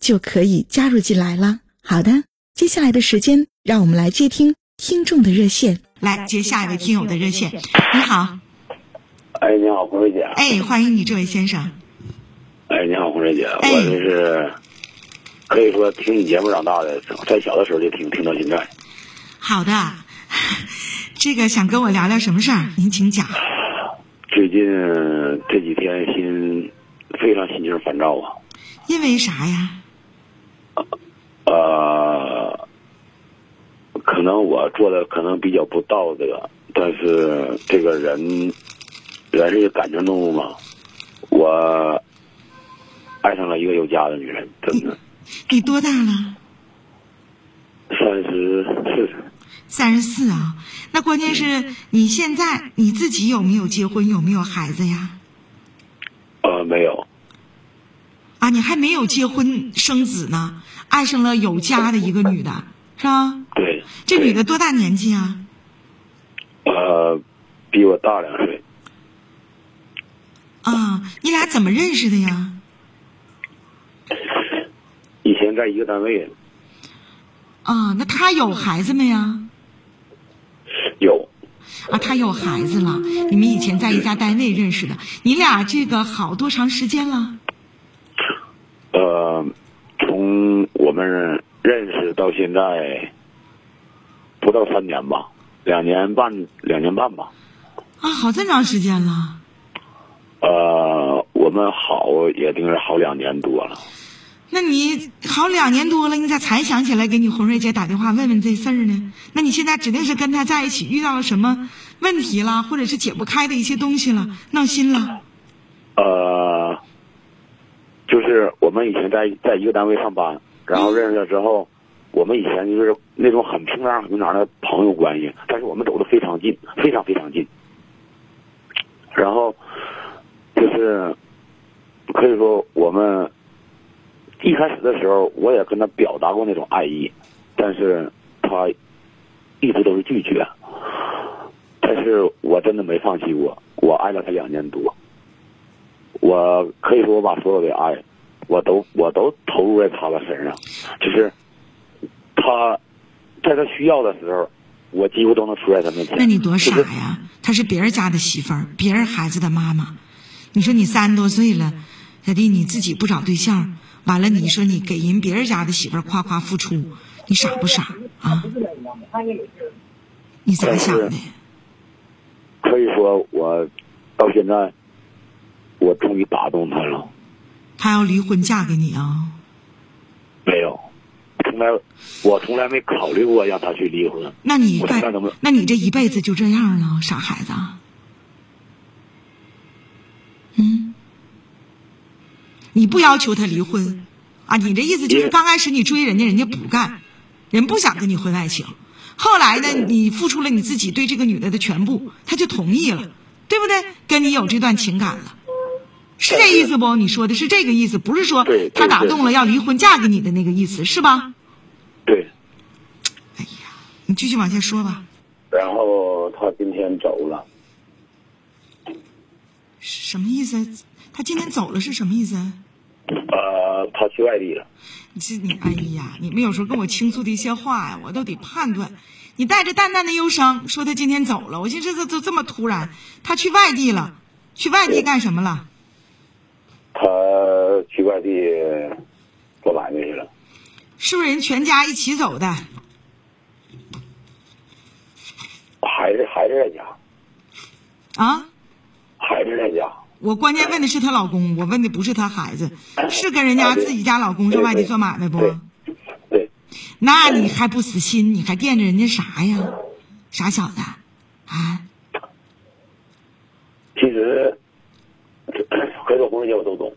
就可以加入进来了。好的，接下来的时间，让我们来接听听众的热线。来接下一位听友的热线。你好，哎，你好，红瑞姐。哎，欢迎你，这位先生。哎，你好，红瑞姐，哎我这是可以说听你节目长大的，在小的时候就听，听到现在。好的，这个想跟我聊聊什么事儿？您请讲。最近这几天心非常心情烦躁啊，因为啥呀？呃，可能我做的可能比较不道德，但是这个人人是感情动物嘛，我爱上了一个有家的女人，真的，你多大了？三十四。三十四啊，那关键是你现在你自己有没有结婚，有没有孩子呀？呃，没有，啊，你还没有结婚生子呢，爱上了有家的一个女的，是吧？对。这女的多大年纪啊？呃，比我大两岁。啊，你俩怎么认识的呀？以前在一个单位啊，那她有孩子没呀？有，啊，她有孩子了。你们以前在一家单位认识的，你俩这个好多长时间了？呃，从我们认识到现在不到三年吧，两年半，两年半吧。啊，好这么长时间了。呃，我们好也定是好两年多了。那你好两年多了，你咋才想起来给你红瑞姐打电话问问这事儿呢？那你现在指定是跟她在一起遇到了什么问题了，或者是解不开的一些东西了，闹心了。呃，就是我们以前在在一个单位上班，然后认识了之后，我们以前就是那种很平常平常的朋友关系，但是我们走的非常近，非常非常近。然后就是可以说我们一开始的时候，我也跟他表达过那种爱意，但是他一直都是拒绝。但是我真的没放弃过，我爱了他两年多。我可以说我把所有的爱，我都我都投入在他的身上，就是他在他需要的时候，我几乎都能出在他面前。那你多傻就是呀！她是别人家的媳妇儿，别人孩子的妈妈。你说你三十多岁了，小弟你自己不找对象，完了你说你给人别人家的媳妇儿夸夸付出，你傻不傻啊？你咋想的？可以说我到现在，我终于打动他了。她要离婚嫁给你啊？没有，从来我从来没考虑过让他去离婚。那你该我看怎么，那你这一辈子就这样了，傻孩子啊。嗯，你不要求他离婚啊？你这意思就是刚开始你追人家，人家不干，人不想跟你婚外情。后来呢，你付出了你自己对这个女的的全部，他就同意了，对不对？跟你有这段情感了，是这意思不？你说的是这个意思，不是说他打动了要离婚嫁给你的那个意思，是吧？对，哎呀，你继续往下说吧。然后他今天走了，什么意思？他今天走了是什么意思？呃，他去外地了。你这你哎呀，你们有时候跟我倾诉的一些话呀，我都得判断。你带着淡淡的忧伤说他今天走了，我寻思这这这么突然，他去外地了，去外地干什么了？他去外地做买卖去了。是不是人全家一起走的？孩子孩子在家，啊？孩子在家。我关键问的是她老公，我问的不是她孩子，是跟人家自己家老公上外地做买卖不？对对，那你还不死心？你还惦着人家啥呀？傻小子，啊？其实，可以说红姐我都懂。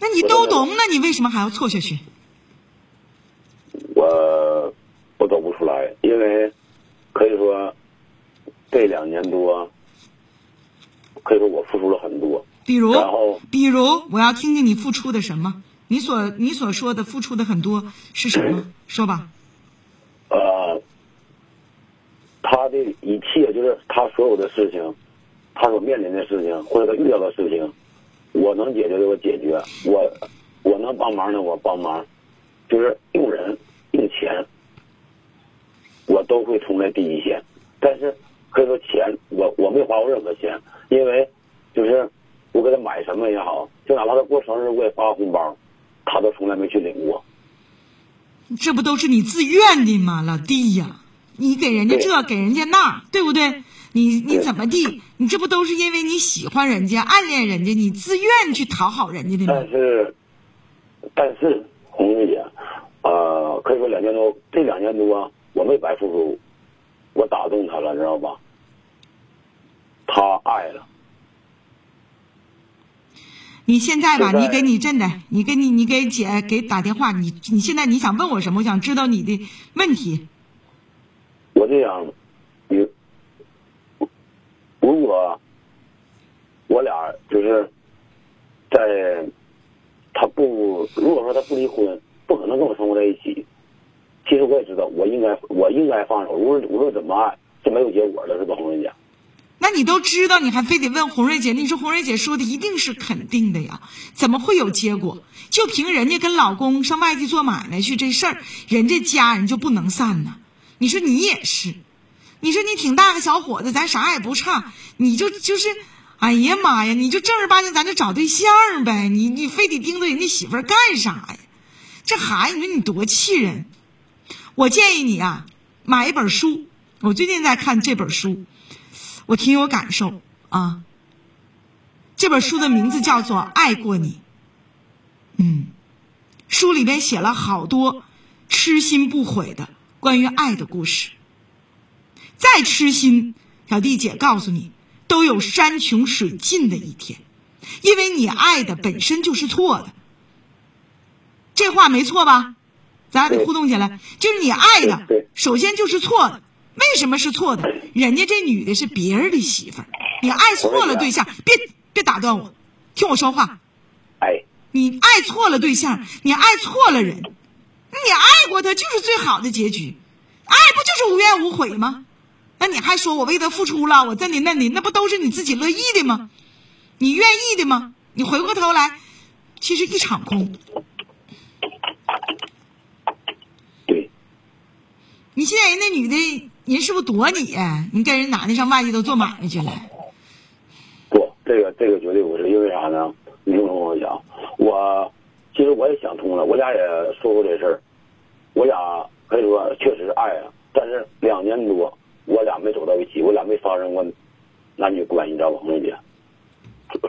那你都懂，那你为什么还要错下去？我我走不出来，因为可以说这两年多，可以说我付出了很多。比如然后，比如，我要听听你付出的什么？你所你所说的付出的很多是什么？说吧。呃，他的一切就是他所有的事情，他所面临的事情或者他遇到的事情，我能解决的我解决，我我能帮忙的我帮忙，就是用人用钱，我都会冲在第一线。但是可以说钱，我我没花过任何钱，因为就是我给他买什么也好，就哪怕他过生日我也发个红包，他都从来没去领过。这不都是你自愿的吗，老弟呀？你给人家这，给人家那，对不对？你你怎么地？你这不都是因为你喜欢人家、暗恋人家，你自愿去讨好人家的吗但？是，但是红玉姐，呃，可以说两年多，这两年多我没白付出，我打动他了，知道吧？他爱了，你现在吧，你给你真的，你给你你给姐给打电话，你你现在你想问我什么？我想知道你的问题。我这样，你如果我俩就是在他不如果说他不离婚，不可能跟我生活在一起。其实我也知道，我应该我应该放手，无论无论怎么爱，是没有结果的，是吧，红瑞姐？那你都知道，你还非得问红瑞姐？你说红瑞姐说的一定是肯定的呀？怎么会有结果？就凭人家跟老公上外地做买卖去这事儿，人家家人就不能散呢？你说你也是，你说你挺大个小伙子，咱啥也不差，你就就是，哎呀妈呀，你就正儿八经咱就找对象呗，你你非得盯着人家媳妇干啥呀？这孩子，你说你多气人！我建议你啊，买一本书，我最近在看这本书。我挺有感受啊。这本书的名字叫做《爱过你》，嗯，书里边写了好多痴心不悔的关于爱的故事。再痴心，小弟姐告诉你，都有山穷水尽的一天，因为你爱的本身就是错的。这话没错吧？咱俩得互动起来，就是你爱的首先就是错的。为什么是错的？人家这女的是别人的媳妇儿，你爱错了对象，别别打断我，听我说话。哎，你爱错了对象，你爱错了人，你爱过他就是最好的结局，爱不就是无怨无悔吗？那你还说我为他付出了，我这里那里，那不都是你自己乐意的吗？你愿意的吗？你回过头来，其实一场空。对，你现在人那女的，人是不是躲你呀？你跟人男的上外地都做买卖去了。不，这个这个绝对不是，因为啥呢？你听我讲，我其实我也想通了，我俩也说过这事儿，我俩可以说确实是爱啊，但是两年多，我俩没走到一起，我俩没发生过男女关系，你知道吧，红姐？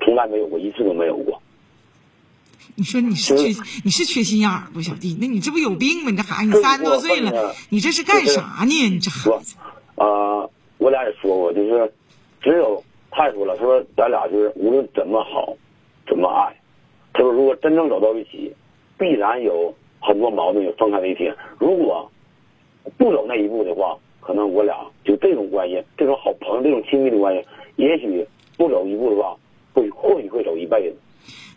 从来没有过，一次都没有过。你说你是缺你是缺心眼儿不，小弟？那你这不有病吗？你这孩子，你三十多岁了，你这是干啥呢？你这孩说子，，呃，我俩也说过，就是只有他也说了，他说咱俩就是无论怎么好，怎么爱，他说如果真正走到一起，必然有很多矛盾有分开的一天。如果不走那一步的话，可能我俩就这种关系，这种好朋友，这种亲密的关系，也许不走一步的话，会或许会走一辈子。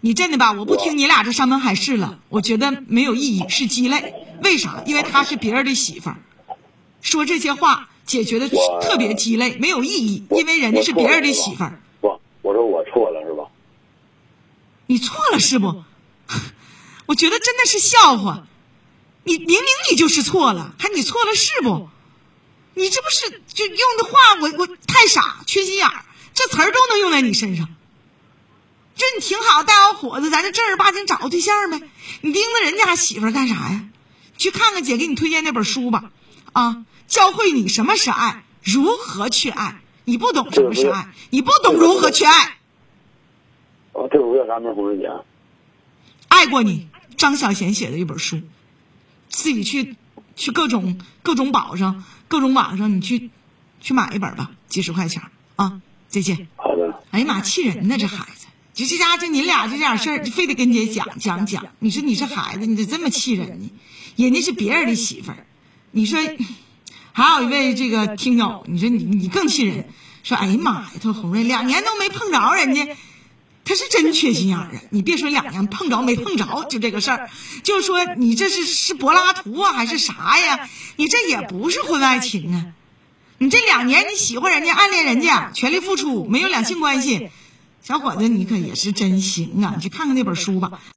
你真的吧？我不听你俩这山盟海誓了，我觉得没有意义，是鸡肋。为啥？因为她是别人的媳妇儿，说这些话解决的特别鸡肋，没有意义，因为人家是别人的媳妇儿。不，我说我错了是吧？你错了是不？我觉得真的是笑话。你明明你就是错了，还你错了是不？你这不是就用的话，我我太傻，缺心眼儿，这词儿都能用在你身上。这你挺好，大小伙子，咱就正儿八经找个对象呗。你盯着人家媳妇干啥呀？去看看姐给你推荐那本书吧，啊，教会你什么是爱，如何去爱。你不懂什么是爱，你不懂如何去爱。哦，这我叫啥名？红瑞姐。爱过你，张小娴写的一本书，自己去去各种各种宝上、各种网上，你去去买一本吧，几十块钱啊。再见。好的。哎呀妈，气人呢！这孩子，就这家就你俩这点事儿，非得跟姐讲讲讲。你说你这孩子，你咋这么气人呢？人家是别人的媳妇儿，你说还有一位这个听友，你说你你更气人，说哎呀妈呀，他说红瑞两年都没碰着人家。他是真缺心眼儿啊！你别说两年碰着没碰着，就这个事儿，就说你这是是柏拉图啊还是啥呀？你这也不是婚外情啊！你这两年你喜欢人家、暗恋人家、全力付出，没有两性关系，小伙子你可也是真行啊！你去看看那本书吧。